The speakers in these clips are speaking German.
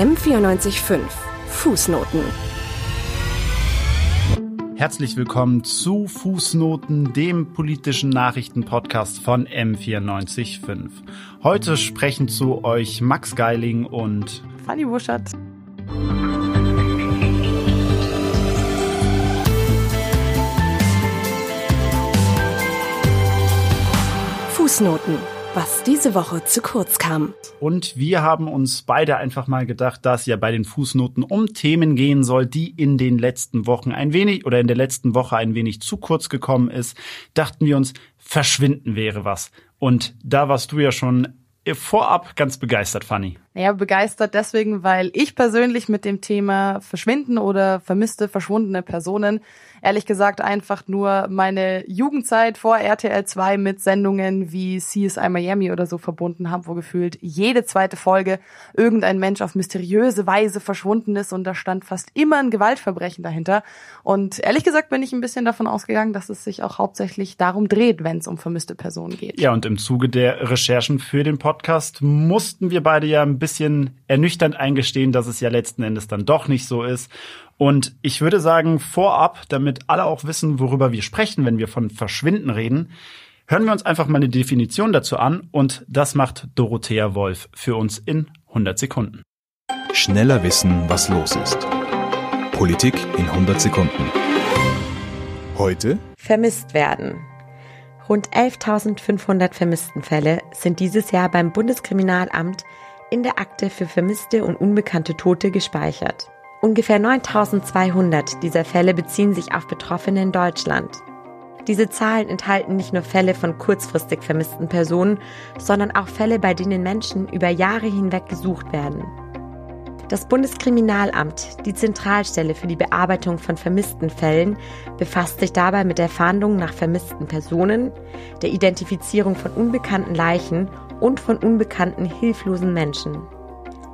M945 Fußnoten Herzlich willkommen zu Fußnoten, dem politischen Nachrichtenpodcast von M945. Heute sprechen zu euch Max Geiling und Fanny Wuschert. Fußnoten was diese Woche zu kurz kam. Und wir haben uns beide einfach mal gedacht, dass ja bei den Fußnoten um Themen gehen soll, die in den letzten Wochen ein wenig oder in der letzten Woche ein wenig zu kurz gekommen ist, dachten wir uns, verschwinden wäre was. Und da warst du ja schon vorab ganz begeistert, Fanny. Naja, begeistert deswegen, weil ich persönlich mit dem Thema Verschwinden oder vermisste, verschwundene Personen ehrlich gesagt einfach nur meine Jugendzeit vor RTL 2 mit Sendungen wie CSI Miami oder so verbunden habe, wo gefühlt jede zweite Folge irgendein Mensch auf mysteriöse Weise verschwunden ist und da stand fast immer ein Gewaltverbrechen dahinter. Und ehrlich gesagt bin ich ein bisschen davon ausgegangen, dass es sich auch hauptsächlich darum dreht, wenn es um vermisste Personen geht. Ja, und im Zuge der Recherchen für den Podcast mussten wir beide ja ein bisschen ernüchternd eingestehen, dass es ja letzten Endes dann doch nicht so ist. Und ich würde sagen, vorab, damit alle auch wissen, worüber wir sprechen, wenn wir von Verschwinden reden, hören wir uns einfach mal eine Definition dazu an und das macht Dorothea Wolf für uns in 100 Sekunden. Schneller wissen, was los ist. Politik in 100 Sekunden. Heute vermisst werden. Rund 11.500 Vermisstenfälle sind dieses Jahr beim Bundeskriminalamt in der Akte für vermisste und unbekannte Tote gespeichert. Ungefähr 9200 dieser Fälle beziehen sich auf Betroffene in Deutschland. Diese Zahlen enthalten nicht nur Fälle von kurzfristig vermissten Personen, sondern auch Fälle, bei denen Menschen über Jahre hinweg gesucht werden. Das Bundeskriminalamt, die Zentralstelle für die Bearbeitung von vermissten Fällen, befasst sich dabei mit der Fahndung nach vermissten Personen, der Identifizierung von unbekannten Leichen und von unbekannten hilflosen Menschen.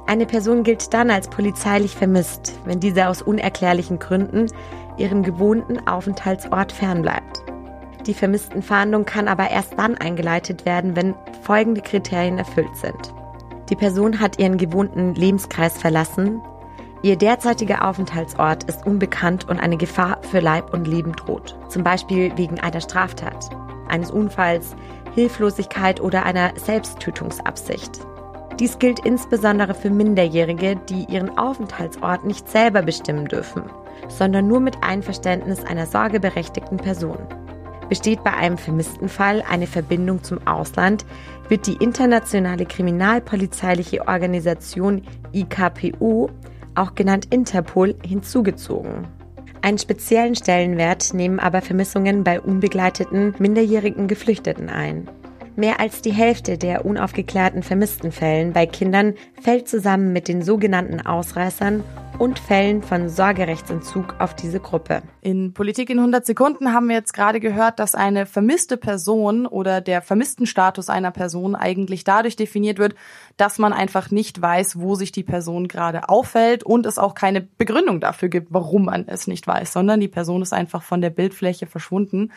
Eine Person gilt dann als polizeilich vermisst, wenn diese aus unerklärlichen Gründen ihrem gewohnten Aufenthaltsort fernbleibt. Die vermissten Fahndung kann aber erst dann eingeleitet werden, wenn folgende Kriterien erfüllt sind. Die Person hat ihren gewohnten Lebenskreis verlassen, ihr derzeitiger Aufenthaltsort ist unbekannt und eine Gefahr für Leib und Leben droht, zum Beispiel wegen einer Straftat, eines Unfalls, Hilflosigkeit oder einer Selbsttötungsabsicht. Dies gilt insbesondere für Minderjährige, die ihren Aufenthaltsort nicht selber bestimmen dürfen, sondern nur mit Einverständnis einer sorgeberechtigten Person. Besteht bei einem vermissten Fall eine Verbindung zum Ausland, wird die internationale kriminalpolizeiliche Organisation IKPU, auch genannt Interpol, hinzugezogen. Einen speziellen Stellenwert nehmen aber Vermissungen bei unbegleiteten minderjährigen Geflüchteten ein. Mehr als die Hälfte der unaufgeklärten vermissten Fällen bei Kindern fällt zusammen mit den sogenannten Ausreißern und Fällen von Sorgerechtsentzug auf diese Gruppe. In Politik in 100 Sekunden haben wir jetzt gerade gehört, dass eine vermisste Person oder der vermissten Status einer Person eigentlich dadurch definiert wird, dass man einfach nicht weiß, wo sich die Person gerade auffällt und es auch keine Begründung dafür gibt, warum man es nicht weiß, sondern die Person ist einfach von der Bildfläche verschwunden.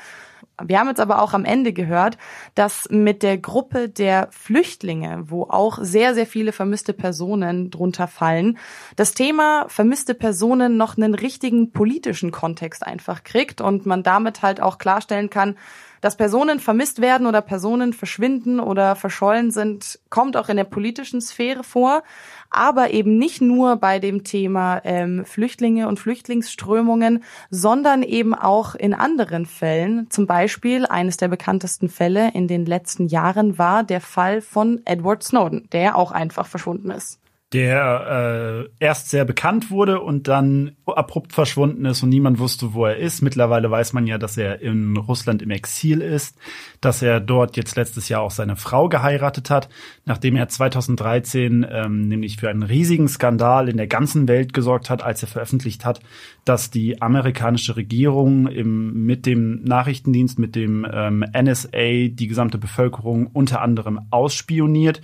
Wir haben jetzt aber auch am Ende gehört, dass mit der Gruppe der Flüchtlinge, wo auch sehr, sehr viele vermisste Personen drunter fallen, das Thema vermisste Personen noch einen richtigen politischen Kontext einfach kriegt und man damit halt auch klarstellen kann, dass Personen vermisst werden oder Personen verschwinden oder verschollen sind, kommt auch in der politischen Sphäre vor, aber eben nicht nur bei dem Thema ähm, Flüchtlinge und Flüchtlingsströmungen, sondern eben auch in anderen Fällen. Zum Beispiel eines der bekanntesten Fälle in den letzten Jahren war der Fall von Edward Snowden, der auch einfach verschwunden ist der äh, erst sehr bekannt wurde und dann abrupt verschwunden ist und niemand wusste, wo er ist. Mittlerweile weiß man ja, dass er in Russland im Exil ist, dass er dort jetzt letztes Jahr auch seine Frau geheiratet hat, nachdem er 2013 ähm, nämlich für einen riesigen Skandal in der ganzen Welt gesorgt hat, als er veröffentlicht hat, dass die amerikanische Regierung im, mit dem Nachrichtendienst, mit dem ähm, NSA die gesamte Bevölkerung unter anderem ausspioniert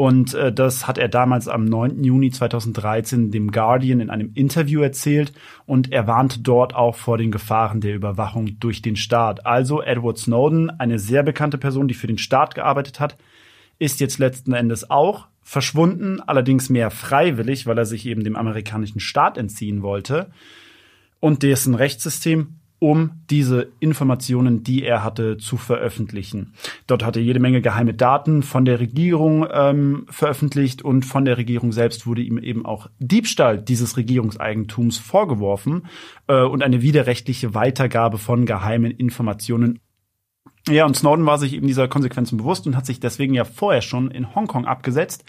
und äh, das hat er damals am 9. Juni 2013 dem Guardian in einem Interview erzählt und er warnte dort auch vor den Gefahren der Überwachung durch den Staat. Also Edward Snowden, eine sehr bekannte Person, die für den Staat gearbeitet hat, ist jetzt letzten Endes auch verschwunden, allerdings mehr freiwillig, weil er sich eben dem amerikanischen Staat entziehen wollte und dessen Rechtssystem um diese Informationen, die er hatte, zu veröffentlichen. Dort hat er jede Menge geheime Daten von der Regierung ähm, veröffentlicht und von der Regierung selbst wurde ihm eben auch Diebstahl dieses Regierungseigentums vorgeworfen äh, und eine widerrechtliche Weitergabe von geheimen Informationen. Ja, und Snowden war sich eben dieser Konsequenzen bewusst und hat sich deswegen ja vorher schon in Hongkong abgesetzt.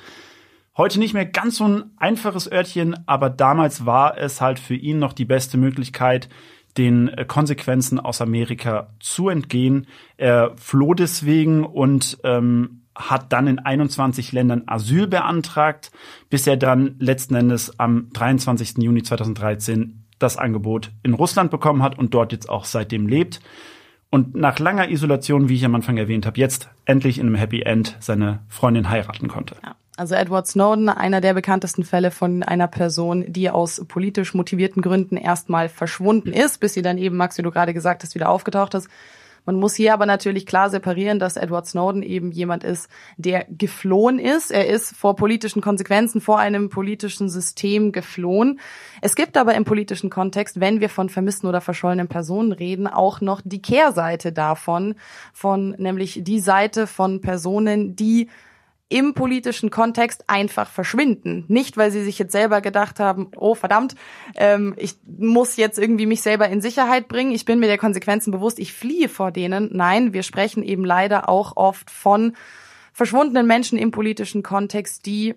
Heute nicht mehr ganz so ein einfaches Örtchen, aber damals war es halt für ihn noch die beste Möglichkeit, den äh, Konsequenzen aus Amerika zu entgehen. Er floh deswegen und ähm, hat dann in 21 Ländern Asyl beantragt, bis er dann letzten Endes am 23. Juni 2013 das Angebot in Russland bekommen hat und dort jetzt auch seitdem lebt. Und nach langer Isolation, wie ich am Anfang erwähnt habe, jetzt endlich in einem Happy End seine Freundin heiraten konnte. Ja. Also Edward Snowden, einer der bekanntesten Fälle von einer Person, die aus politisch motivierten Gründen erstmal verschwunden ist, bis sie dann eben, Max, wie du gerade gesagt hast, wieder aufgetaucht ist. Man muss hier aber natürlich klar separieren, dass Edward Snowden eben jemand ist, der geflohen ist. Er ist vor politischen Konsequenzen, vor einem politischen System geflohen. Es gibt aber im politischen Kontext, wenn wir von vermissten oder verschollenen Personen reden, auch noch die Kehrseite davon, von nämlich die Seite von Personen, die im politischen Kontext einfach verschwinden. Nicht, weil sie sich jetzt selber gedacht haben, oh verdammt, ähm, ich muss jetzt irgendwie mich selber in Sicherheit bringen, ich bin mir der Konsequenzen bewusst, ich fliehe vor denen. Nein, wir sprechen eben leider auch oft von verschwundenen Menschen im politischen Kontext, die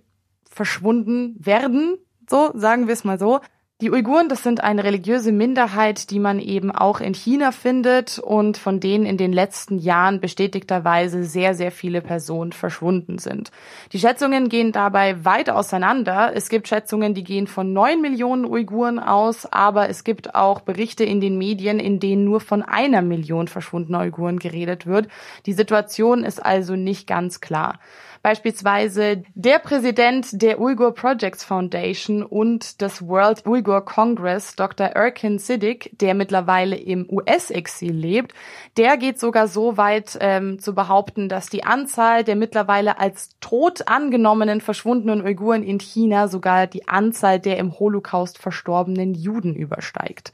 verschwunden werden, so sagen wir es mal so, die Uiguren, das sind eine religiöse Minderheit, die man eben auch in China findet und von denen in den letzten Jahren bestätigterweise sehr, sehr viele Personen verschwunden sind. Die Schätzungen gehen dabei weit auseinander. Es gibt Schätzungen, die gehen von neun Millionen Uiguren aus, aber es gibt auch Berichte in den Medien, in denen nur von einer Million verschwundener Uiguren geredet wird. Die Situation ist also nicht ganz klar. Beispielsweise der Präsident der Uyghur Projects Foundation und des World Uyghur Congress, Dr. Erkin Siddiq, der mittlerweile im US-Exil lebt, der geht sogar so weit ähm, zu behaupten, dass die Anzahl der mittlerweile als tot angenommenen verschwundenen Uiguren in China sogar die Anzahl der im Holocaust verstorbenen Juden übersteigt.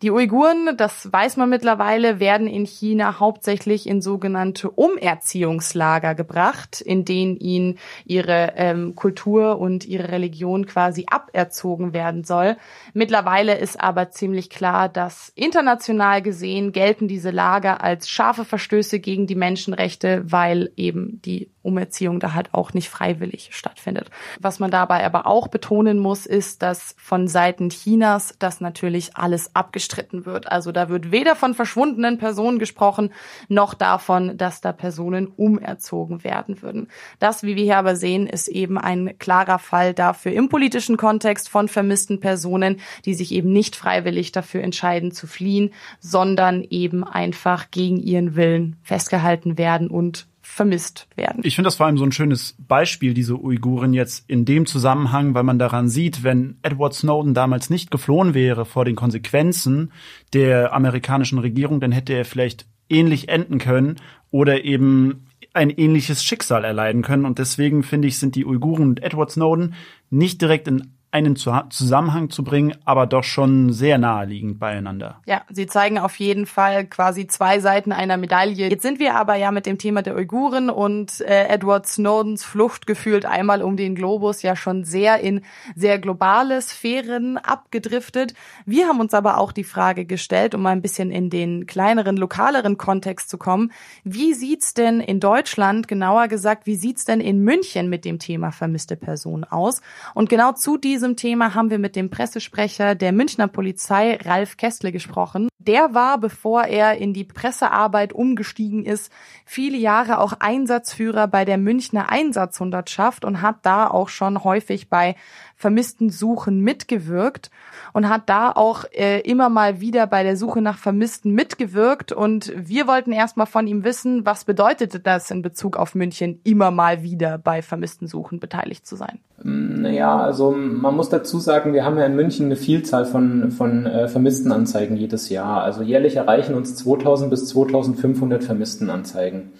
Die Uiguren, das weiß man mittlerweile, werden in China hauptsächlich in sogenannte Umerziehungslager gebracht, in denen ihnen ihre ähm, Kultur und ihre Religion quasi aberzogen werden soll. Mittlerweile ist aber ziemlich klar, dass international gesehen gelten diese Lager als scharfe Verstöße gegen die Menschenrechte, weil eben die Umerziehung da halt auch nicht freiwillig stattfindet. Was man dabei aber auch betonen muss, ist, dass von Seiten Chinas das natürlich alles abgestritten wird. Also da wird weder von verschwundenen Personen gesprochen, noch davon, dass da Personen umerzogen werden würden. Das, wie wir hier aber sehen, ist eben ein klarer Fall dafür im politischen Kontext von vermissten Personen, die sich eben nicht freiwillig dafür entscheiden zu fliehen, sondern eben einfach gegen ihren Willen festgehalten werden und vermisst werden. Ich finde das vor allem so ein schönes Beispiel, diese Uiguren jetzt in dem Zusammenhang, weil man daran sieht, wenn Edward Snowden damals nicht geflohen wäre vor den Konsequenzen der amerikanischen Regierung, dann hätte er vielleicht ähnlich enden können oder eben ein ähnliches Schicksal erleiden können. Und deswegen finde ich, sind die Uiguren und Edward Snowden nicht direkt in einen Zusammenhang zu bringen, aber doch schon sehr naheliegend beieinander. Ja, sie zeigen auf jeden Fall quasi zwei Seiten einer Medaille. Jetzt sind wir aber ja mit dem Thema der Uiguren und äh, Edward Snowdens Flucht gefühlt einmal um den Globus ja schon sehr in sehr globale Sphären abgedriftet. Wir haben uns aber auch die Frage gestellt, um mal ein bisschen in den kleineren, lokaleren Kontext zu kommen. Wie sieht's denn in Deutschland, genauer gesagt, wie sieht's denn in München mit dem Thema vermisste Person aus? Und genau zu diesem diesem Thema haben wir mit dem Pressesprecher der Münchner Polizei, Ralf Kessle, gesprochen. Der war, bevor er in die Pressearbeit umgestiegen ist, viele Jahre auch Einsatzführer bei der Münchner Einsatzhundertschaft und hat da auch schon häufig bei vermissten Suchen mitgewirkt und hat da auch äh, immer mal wieder bei der Suche nach Vermissten mitgewirkt. Und wir wollten erstmal von ihm wissen, was bedeutete das in Bezug auf München, immer mal wieder bei vermissten Suchen beteiligt zu sein? Mm, naja, also man muss dazu sagen, wir haben ja in München eine Vielzahl von, von äh, Vermisstenanzeigen jedes Jahr. Also jährlich erreichen uns 2000 bis 2500 Vermisstenanzeigen.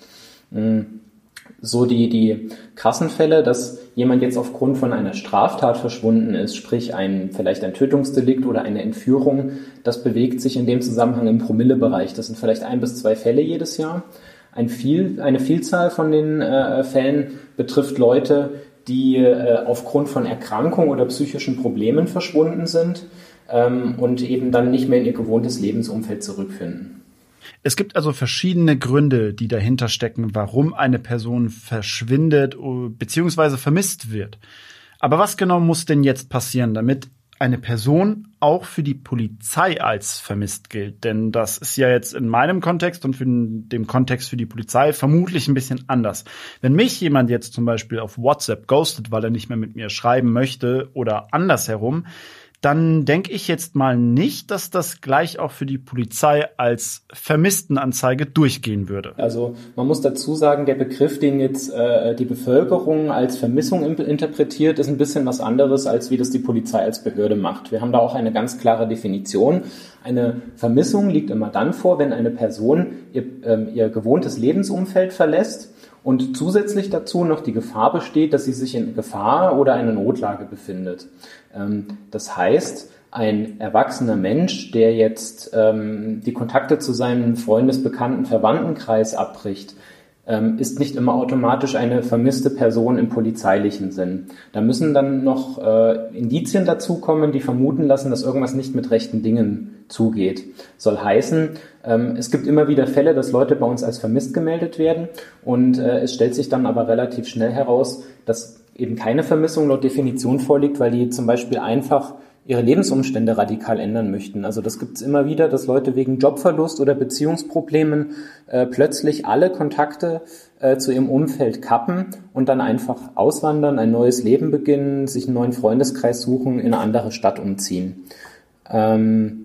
Mm. so die, die krassen Fälle, dass jemand jetzt aufgrund von einer Straftat verschwunden ist, sprich ein, vielleicht ein Tötungsdelikt oder eine Entführung, das bewegt sich in dem Zusammenhang im Promillebereich. Das sind vielleicht ein bis zwei Fälle jedes Jahr. Ein viel, eine Vielzahl von den äh, Fällen betrifft Leute, die äh, aufgrund von Erkrankung oder psychischen Problemen verschwunden sind ähm, und eben dann nicht mehr in ihr gewohntes Lebensumfeld zurückfinden. Es gibt also verschiedene Gründe, die dahinter stecken, warum eine Person verschwindet bzw. vermisst wird. Aber was genau muss denn jetzt passieren, damit eine Person auch für die Polizei als vermisst gilt? Denn das ist ja jetzt in meinem Kontext und für dem Kontext für die Polizei vermutlich ein bisschen anders. Wenn mich jemand jetzt zum Beispiel auf WhatsApp ghostet, weil er nicht mehr mit mir schreiben möchte oder andersherum, dann denke ich jetzt mal nicht, dass das gleich auch für die Polizei als Vermisstenanzeige durchgehen würde. Also man muss dazu sagen, der Begriff, den jetzt äh, die Bevölkerung als Vermissung interpretiert, ist ein bisschen was anderes, als wie das die Polizei als Behörde macht. Wir haben da auch eine ganz klare Definition. Eine Vermissung liegt immer dann vor, wenn eine Person ihr, ähm, ihr gewohntes Lebensumfeld verlässt und zusätzlich dazu noch die Gefahr besteht, dass sie sich in Gefahr oder einer Notlage befindet. Ähm, das heißt, ein erwachsener Mensch, der jetzt ähm, die Kontakte zu seinem Freundes-, Bekannten-, Verwandtenkreis abbricht, ist nicht immer automatisch eine vermisste Person im polizeilichen Sinn. Da müssen dann noch äh, Indizien dazukommen, die vermuten lassen, dass irgendwas nicht mit rechten Dingen zugeht. Soll heißen, ähm, es gibt immer wieder Fälle, dass Leute bei uns als vermisst gemeldet werden und äh, es stellt sich dann aber relativ schnell heraus, dass eben keine Vermissung laut Definition vorliegt, weil die zum Beispiel einfach ihre Lebensumstände radikal ändern möchten. Also das gibt es immer wieder, dass Leute wegen Jobverlust oder Beziehungsproblemen äh, plötzlich alle Kontakte äh, zu ihrem Umfeld kappen und dann einfach auswandern, ein neues Leben beginnen, sich einen neuen Freundeskreis suchen, in eine andere Stadt umziehen. Ähm,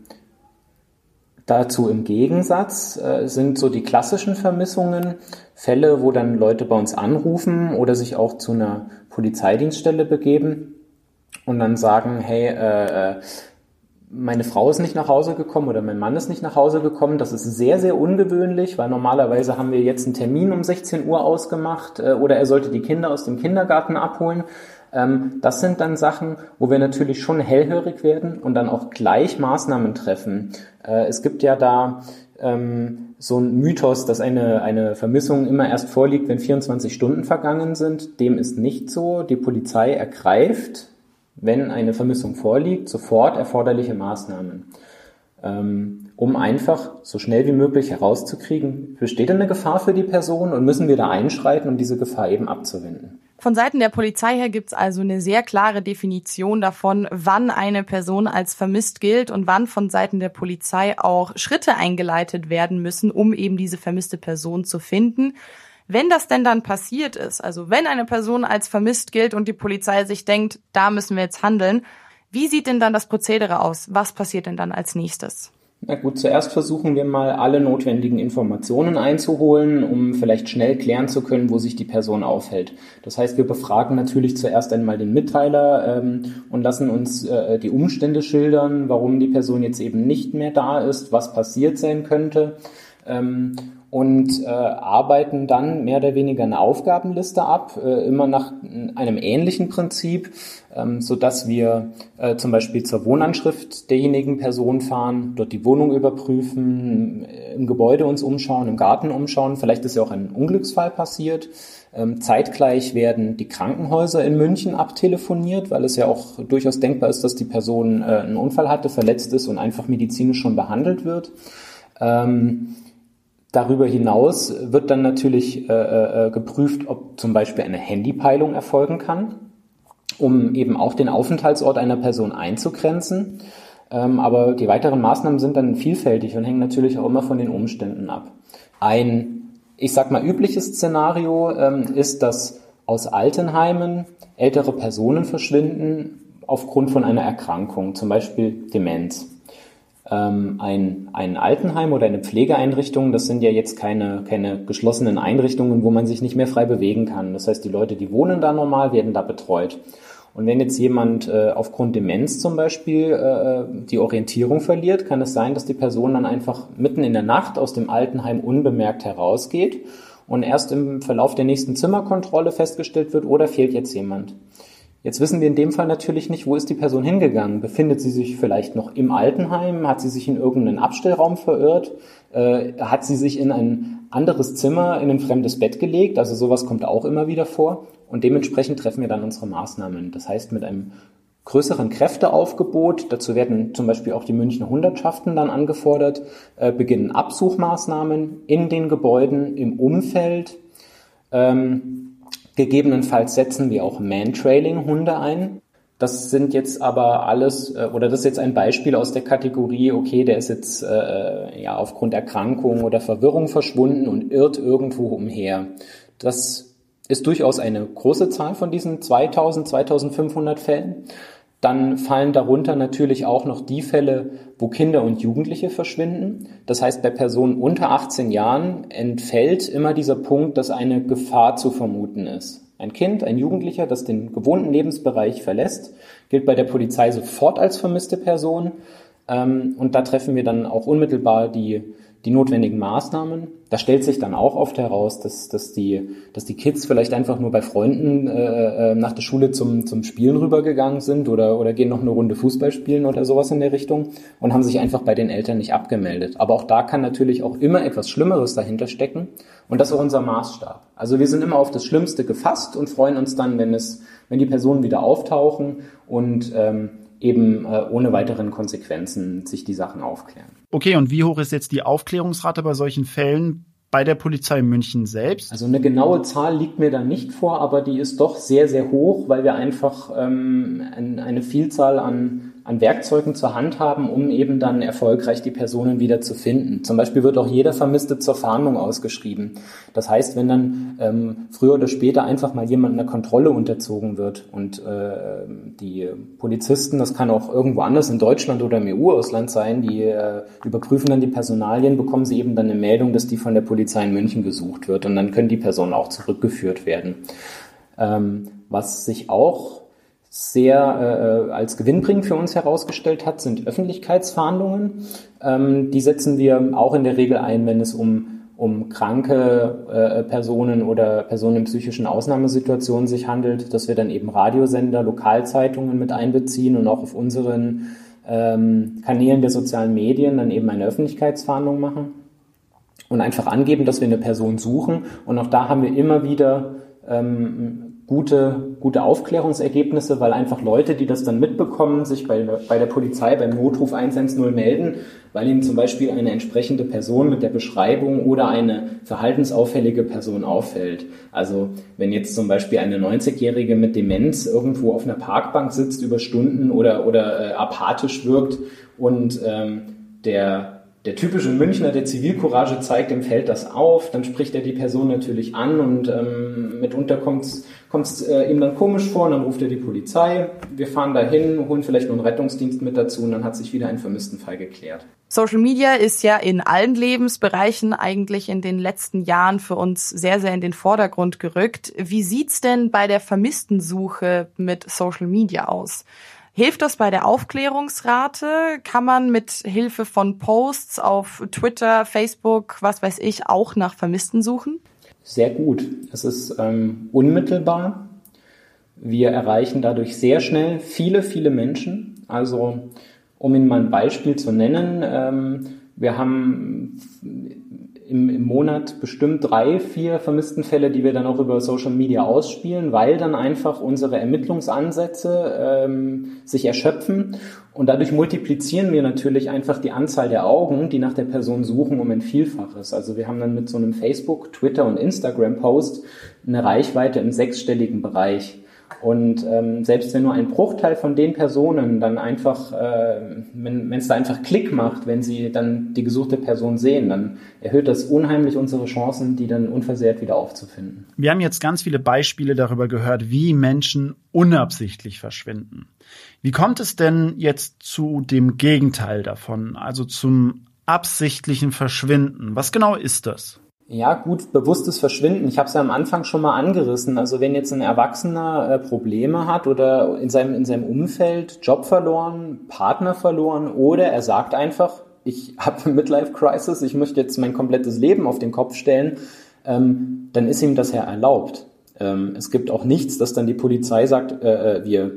Dazu im Gegensatz äh, sind so die klassischen Vermissungen Fälle, wo dann Leute bei uns anrufen oder sich auch zu einer Polizeidienststelle begeben und dann sagen, hey, äh, äh, meine Frau ist nicht nach Hause gekommen oder mein Mann ist nicht nach Hause gekommen. Das ist sehr, sehr ungewöhnlich, weil normalerweise haben wir jetzt einen Termin um 16 Uhr ausgemacht äh, oder er sollte die Kinder aus dem Kindergarten abholen. Ähm, das sind dann Sachen, wo wir natürlich schon hellhörig werden und dann auch gleich Maßnahmen treffen. Äh, es gibt ja da ähm, so ein Mythos, dass eine, eine Vermissung immer erst vorliegt, wenn 24 Stunden vergangen sind. Dem ist nicht so. Die Polizei ergreift, wenn eine Vermissung vorliegt, sofort erforderliche Maßnahmen, ähm, um einfach so schnell wie möglich herauszukriegen, besteht eine Gefahr für die Person und müssen wir da einschreiten, um diese Gefahr eben abzuwenden. Von Seiten der Polizei her gibt es also eine sehr klare Definition davon, wann eine Person als vermisst gilt und wann von Seiten der Polizei auch Schritte eingeleitet werden müssen, um eben diese vermisste Person zu finden. Wenn das denn dann passiert ist, also wenn eine Person als vermisst gilt und die Polizei sich denkt, da müssen wir jetzt handeln, wie sieht denn dann das Prozedere aus? Was passiert denn dann als nächstes? Na gut, zuerst versuchen wir mal alle notwendigen Informationen einzuholen, um vielleicht schnell klären zu können, wo sich die Person aufhält. Das heißt, wir befragen natürlich zuerst einmal den Mitteiler ähm, und lassen uns äh, die Umstände schildern, warum die Person jetzt eben nicht mehr da ist, was passiert sein könnte. Ähm, und äh, arbeiten dann mehr oder weniger eine Aufgabenliste ab, äh, immer nach einem ähnlichen Prinzip, ähm, so dass wir äh, zum Beispiel zur Wohnanschrift derjenigen Person fahren, dort die Wohnung überprüfen, im Gebäude uns umschauen, im Garten umschauen. Vielleicht ist ja auch ein Unglücksfall passiert. Ähm, zeitgleich werden die Krankenhäuser in München abtelefoniert, weil es ja auch durchaus denkbar ist, dass die Person äh, einen Unfall hatte, verletzt ist und einfach medizinisch schon behandelt wird. Ähm, Darüber hinaus wird dann natürlich äh, äh, geprüft, ob zum Beispiel eine Handypeilung erfolgen kann, um eben auch den Aufenthaltsort einer Person einzugrenzen. Ähm, aber die weiteren Maßnahmen sind dann vielfältig und hängen natürlich auch immer von den Umständen ab. Ein, ich sag mal, übliches Szenario ähm, ist, dass aus Altenheimen ältere Personen verschwinden aufgrund von einer Erkrankung, zum Beispiel Demenz ähm, ein, ein Altenheim oder eine Pflegeeinrichtung, das sind ja jetzt keine, keine geschlossenen Einrichtungen, wo man sich nicht mehr frei bewegen kann. Das heißt, die Leute, die wohnen da normal, werden da betreut. Und wenn jetzt jemand äh, aufgrund Demenz zum Beispiel äh, die Orientierung verliert, kann es sein, dass die Person dann einfach mitten in der Nacht aus dem Altenheim unbemerkt herausgeht und erst im Verlauf der nächsten Zimmerkontrolle festgestellt wird, oder fehlt jetzt jemand. Jetzt wissen wir in dem Fall natürlich nicht, wo ist die Person hingegangen. Befindet sie sich vielleicht noch im Altenheim? Hat sie sich in irgendeinen Abstellraum verirrt? Äh, hat sie sich in ein anderes Zimmer, in ein fremdes Bett gelegt? Also sowas kommt auch immer wieder vor. Und dementsprechend treffen wir dann unsere Maßnahmen. Das heißt, mit einem größeren Kräfteaufgebot, dazu werden zum Beispiel auch die Münchner Hundertschaften dann angefordert, äh, beginnen Absuchmaßnahmen in den Gebäuden, im Umfeld. Ähm, Gegebenenfalls setzen wir auch Man-Trailing-Hunde ein. Das sind jetzt aber alles, äh, oder das ist jetzt ein Beispiel aus der Kategorie, okay, der ist jetzt äh, ja aufgrund Erkrankung oder Verwirrung verschwunden und irrt irgendwo umher. Das ist durchaus eine große Zahl von diesen 2000, 2500 Fällen. Dann fallen darunter natürlich auch noch die Fälle, wo Kinder und Jugendliche verschwinden. Das heißt, bei Personen unter 18 Jahren entfällt immer dieser Punkt, dass eine Gefahr zu vermuten ist. Ein Kind, ein Jugendlicher, das den gewohnten Lebensbereich verlässt, gilt bei der Polizei sofort als vermisste Person. Ähm, und da treffen wir dann auch unmittelbar die die notwendigen Maßnahmen. Da stellt sich dann auch oft heraus, dass, dass, die, dass die Kids vielleicht einfach nur bei Freunden äh, äh, nach der Schule zum, zum Spielen rübergegangen sind oder, oder gehen noch eine Runde Fußball spielen oder sowas in der Richtung und haben sich einfach bei den Eltern nicht abgemeldet. Aber auch da kann natürlich auch immer etwas Schlimmeres dahinter stecken und das ist auch unser Maßstab. Also wir sind immer auf das Schlimmste gefasst und freuen uns dann, wenn es, wenn die Personen wieder auftauchen und ähm, eben äh, ohne weiteren Konsequenzen sich die Sachen aufklären. Okay, und wie hoch ist jetzt die Aufklärungsrate bei solchen Fällen bei der Polizei München selbst? Also eine genaue Zahl liegt mir da nicht vor, aber die ist doch sehr, sehr hoch, weil wir einfach ähm, eine Vielzahl an an Werkzeugen zur Hand haben, um eben dann erfolgreich die Personen wieder zu finden. Zum Beispiel wird auch jeder Vermisste zur Fahndung ausgeschrieben. Das heißt, wenn dann ähm, früher oder später einfach mal jemand einer Kontrolle unterzogen wird und äh, die Polizisten, das kann auch irgendwo anders in Deutschland oder im EU-Ausland sein, die äh, überprüfen dann die Personalien, bekommen sie eben dann eine Meldung, dass die von der Polizei in München gesucht wird und dann können die Personen auch zurückgeführt werden. Ähm, was sich auch sehr äh, als gewinnbringend für uns herausgestellt hat, sind Öffentlichkeitsfahndungen. Ähm, die setzen wir auch in der Regel ein, wenn es um, um kranke äh, Personen oder Personen in psychischen Ausnahmesituationen sich handelt, dass wir dann eben Radiosender, Lokalzeitungen mit einbeziehen und auch auf unseren ähm, Kanälen der sozialen Medien dann eben eine Öffentlichkeitsfahndung machen und einfach angeben, dass wir eine Person suchen. Und auch da haben wir immer wieder ähm, gute, gute Aufklärungsergebnisse, weil einfach Leute, die das dann mitbekommen, sich bei, bei der Polizei beim Notruf 110 melden, weil ihnen zum Beispiel eine entsprechende Person mit der Beschreibung oder eine verhaltensauffällige Person auffällt. Also wenn jetzt zum Beispiel eine 90-Jährige mit Demenz irgendwo auf einer Parkbank sitzt über Stunden oder, oder äh, apathisch wirkt und ähm, der der typische Münchner, der Zivilcourage zeigt, dem fällt das auf, dann spricht er die Person natürlich an und ähm, mitunter kommt es äh, ihm dann komisch vor und dann ruft er die Polizei. Wir fahren dahin, holen vielleicht noch einen Rettungsdienst mit dazu und dann hat sich wieder ein Vermisstenfall geklärt. Social Media ist ja in allen Lebensbereichen eigentlich in den letzten Jahren für uns sehr, sehr in den Vordergrund gerückt. Wie sieht's denn bei der Vermisstensuche mit Social Media aus? Hilft das bei der Aufklärungsrate? Kann man mit Hilfe von Posts auf Twitter, Facebook, was weiß ich, auch nach Vermissten suchen? Sehr gut. Es ist ähm, unmittelbar. Wir erreichen dadurch sehr schnell viele, viele Menschen. Also, um Ihnen mal ein Beispiel zu nennen, ähm, wir haben im, im Monat bestimmt drei, vier vermissten Fälle, die wir dann auch über Social Media ausspielen, weil dann einfach unsere Ermittlungsansätze ähm, sich erschöpfen und dadurch multiplizieren wir natürlich einfach die Anzahl der Augen, die nach der Person suchen, um ein Vielfaches. Also wir haben dann mit so einem Facebook, Twitter und Instagram-Post eine Reichweite im sechsstelligen Bereich. Und ähm, selbst wenn nur ein Bruchteil von den Personen dann einfach, äh, wenn es da einfach Klick macht, wenn sie dann die gesuchte Person sehen, dann erhöht das unheimlich unsere Chancen, die dann unversehrt wieder aufzufinden. Wir haben jetzt ganz viele Beispiele darüber gehört, wie Menschen unabsichtlich verschwinden. Wie kommt es denn jetzt zu dem Gegenteil davon, also zum absichtlichen Verschwinden? Was genau ist das? Ja, gut, bewusstes Verschwinden. Ich habe es ja am Anfang schon mal angerissen. Also wenn jetzt ein Erwachsener äh, Probleme hat oder in seinem, in seinem Umfeld Job verloren, Partner verloren oder er sagt einfach, ich habe Midlife Crisis, ich möchte jetzt mein komplettes Leben auf den Kopf stellen, ähm, dann ist ihm das ja erlaubt. Ähm, es gibt auch nichts, dass dann die Polizei sagt, äh, äh wir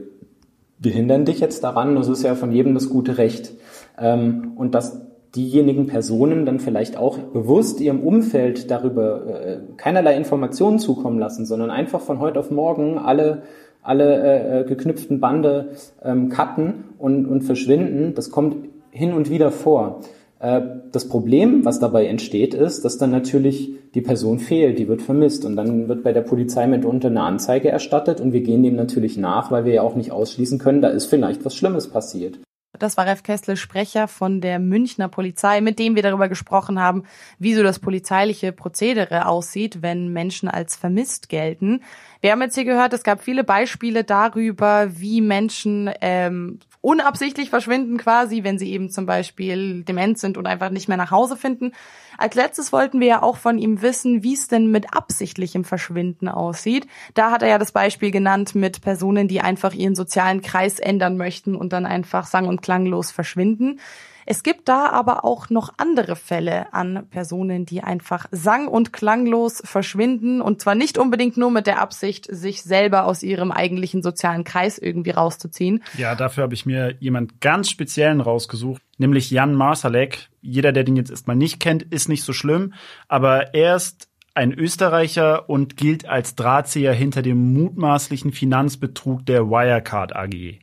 behindern dich jetzt daran. Das ist ja von jedem das gute Recht. Ähm, und dass diejenigen Personen dann vielleicht auch bewusst ihrem Umfeld darüber äh, keinerlei Informationen zukommen lassen, sondern einfach von heute auf morgen alle alle äh, äh, geknüpften Bande ähm, cutten und, und verschwinden. Das kommt hin und wieder vor. Äh, das Problem, was dabei entsteht, ist, dass dann natürlich die Person fehlt, die wird vermisst und dann wird bei der Polizei mitunter eine Anzeige erstattet und wir gehen dem natürlich nach, weil wir ja auch nicht ausschließen können, da ist vielleicht was Schlimmes passiert. Das war Ralf Kessler, Sprecher von der Münchner Polizei, mit dem wir darüber gesprochen haben, wie so das polizeiliche Prozedere aussieht, wenn Menschen als vermisst gelten. Wir haben jetzt hier gehört, es gab viele Beispiele darüber, wie Menschen ähm, unabsichtlich verschwinden quasi, wenn sie eben zum Beispiel dement sind und einfach nicht mehr nach Hause finden. Als letztes wollten wir ja auch von ihm wissen, wie es denn mit absichtlichem Verschwinden aussieht. Da hat er ja das Beispiel genannt mit Personen, die einfach ihren sozialen Kreis ändern möchten und dann einfach sang- und klanglos verschwinden. Es gibt da aber auch noch andere Fälle an Personen, die einfach sang- und klanglos verschwinden und zwar nicht unbedingt nur mit der Absicht, sich selber aus ihrem eigentlichen sozialen Kreis irgendwie rauszuziehen. Ja, dafür habe ich mir jemand ganz speziellen rausgesucht, nämlich Jan Marsalek. Jeder, der den jetzt erstmal nicht kennt, ist nicht so schlimm, aber er ist ein Österreicher und gilt als Drahtzieher hinter dem mutmaßlichen Finanzbetrug der Wirecard AG.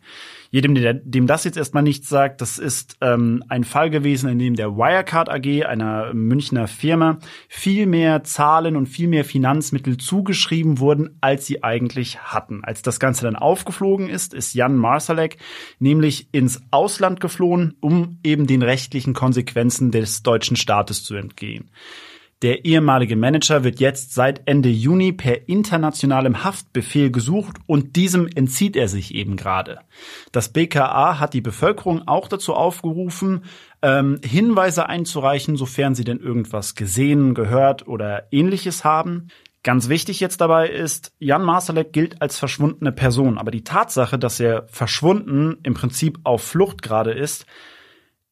Jedem, der, dem das jetzt erstmal nichts sagt, das ist ähm, ein Fall gewesen, in dem der Wirecard AG, einer Münchner Firma, viel mehr Zahlen und viel mehr Finanzmittel zugeschrieben wurden, als sie eigentlich hatten. Als das Ganze dann aufgeflogen ist, ist Jan Marsalek nämlich ins Ausland geflohen, um eben den rechtlichen Konsequenzen des deutschen Staates zu entgehen. Der ehemalige Manager wird jetzt seit Ende Juni per internationalem Haftbefehl gesucht und diesem entzieht er sich eben gerade. Das BKA hat die Bevölkerung auch dazu aufgerufen, ähm, Hinweise einzureichen, sofern sie denn irgendwas gesehen, gehört oder ähnliches haben. Ganz wichtig jetzt dabei ist, Jan Marsalek gilt als verschwundene Person, aber die Tatsache, dass er verschwunden im Prinzip auf Flucht gerade ist,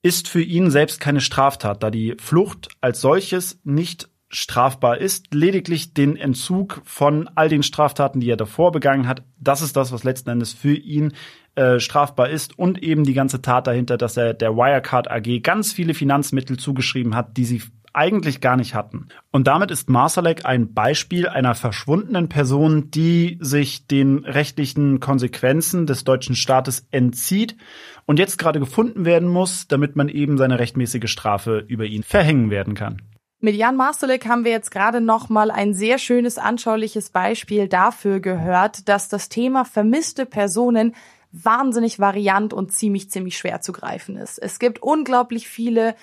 ist für ihn selbst keine Straftat, da die Flucht als solches nicht strafbar ist. Lediglich den Entzug von all den Straftaten, die er davor begangen hat, das ist das, was letzten Endes für ihn äh, strafbar ist und eben die ganze Tat dahinter, dass er der Wirecard AG ganz viele Finanzmittel zugeschrieben hat, die sie eigentlich gar nicht hatten. Und damit ist Marsalek ein Beispiel einer verschwundenen Person, die sich den rechtlichen Konsequenzen des deutschen Staates entzieht und jetzt gerade gefunden werden muss, damit man eben seine rechtmäßige Strafe über ihn verhängen werden kann. Mit Jan Marstelik haben wir jetzt gerade noch mal ein sehr schönes anschauliches Beispiel dafür gehört, dass das Thema vermisste Personen wahnsinnig variant und ziemlich ziemlich schwer zu greifen ist. Es gibt unglaublich viele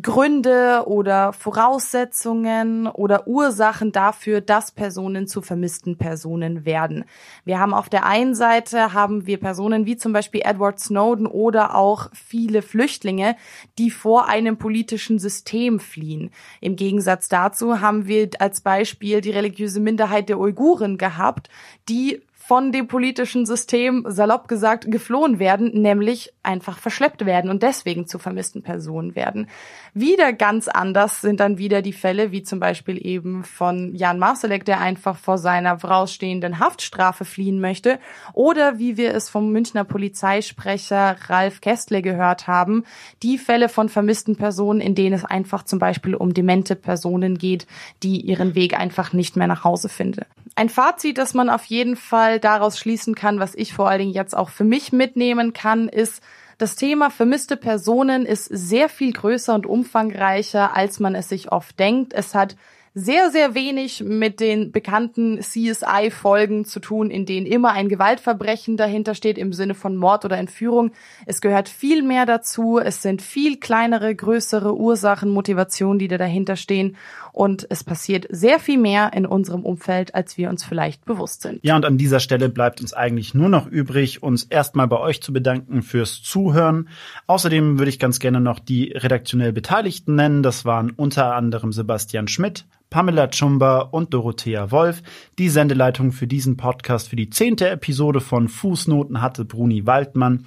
Gründe oder Voraussetzungen oder Ursachen dafür, dass Personen zu vermissten Personen werden. Wir haben auf der einen Seite haben wir Personen wie zum Beispiel Edward Snowden oder auch viele Flüchtlinge, die vor einem politischen System fliehen. Im Gegensatz dazu haben wir als Beispiel die religiöse Minderheit der Uiguren gehabt, die von dem politischen System, salopp gesagt, geflohen werden, nämlich einfach verschleppt werden und deswegen zu vermissten Personen werden. Wieder ganz anders sind dann wieder die Fälle, wie zum Beispiel eben von Jan Marsalek, der einfach vor seiner vorausstehenden Haftstrafe fliehen möchte, oder wie wir es vom Münchner Polizeisprecher Ralf Kästle gehört haben, die Fälle von vermissten Personen, in denen es einfach zum Beispiel um demente Personen geht, die ihren Weg einfach nicht mehr nach Hause finden. Ein Fazit, das man auf jeden Fall daraus schließen kann, was ich vor allen Dingen jetzt auch für mich mitnehmen kann, ist, das Thema vermisste Personen ist sehr viel größer und umfangreicher, als man es sich oft denkt. Es hat sehr, sehr wenig mit den bekannten CSI-Folgen zu tun, in denen immer ein Gewaltverbrechen dahinter steht im Sinne von Mord oder Entführung. Es gehört viel mehr dazu. Es sind viel kleinere, größere Ursachen, Motivationen, die da dahinter stehen. Und es passiert sehr viel mehr in unserem Umfeld, als wir uns vielleicht bewusst sind. Ja, und an dieser Stelle bleibt uns eigentlich nur noch übrig, uns erstmal bei euch zu bedanken fürs Zuhören. Außerdem würde ich ganz gerne noch die redaktionell Beteiligten nennen. Das waren unter anderem Sebastian Schmidt, Pamela Chumba und Dorothea Wolf. Die Sendeleitung für diesen Podcast für die zehnte Episode von Fußnoten hatte Bruni Waldmann.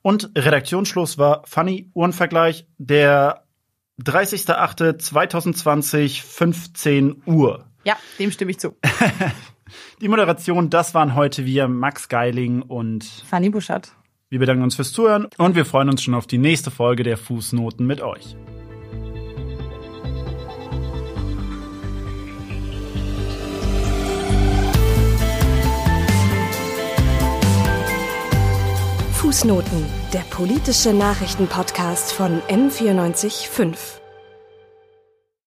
Und Redaktionsschluss war Funny Uhrenvergleich, der 30.08.2020, 15 Uhr. Ja, dem stimme ich zu. Die Moderation, das waren heute wir, Max Geiling und Fanny Buschert. Wir bedanken uns fürs Zuhören und wir freuen uns schon auf die nächste Folge der Fußnoten mit euch. Fußnoten, der politische Nachrichtenpodcast von M945.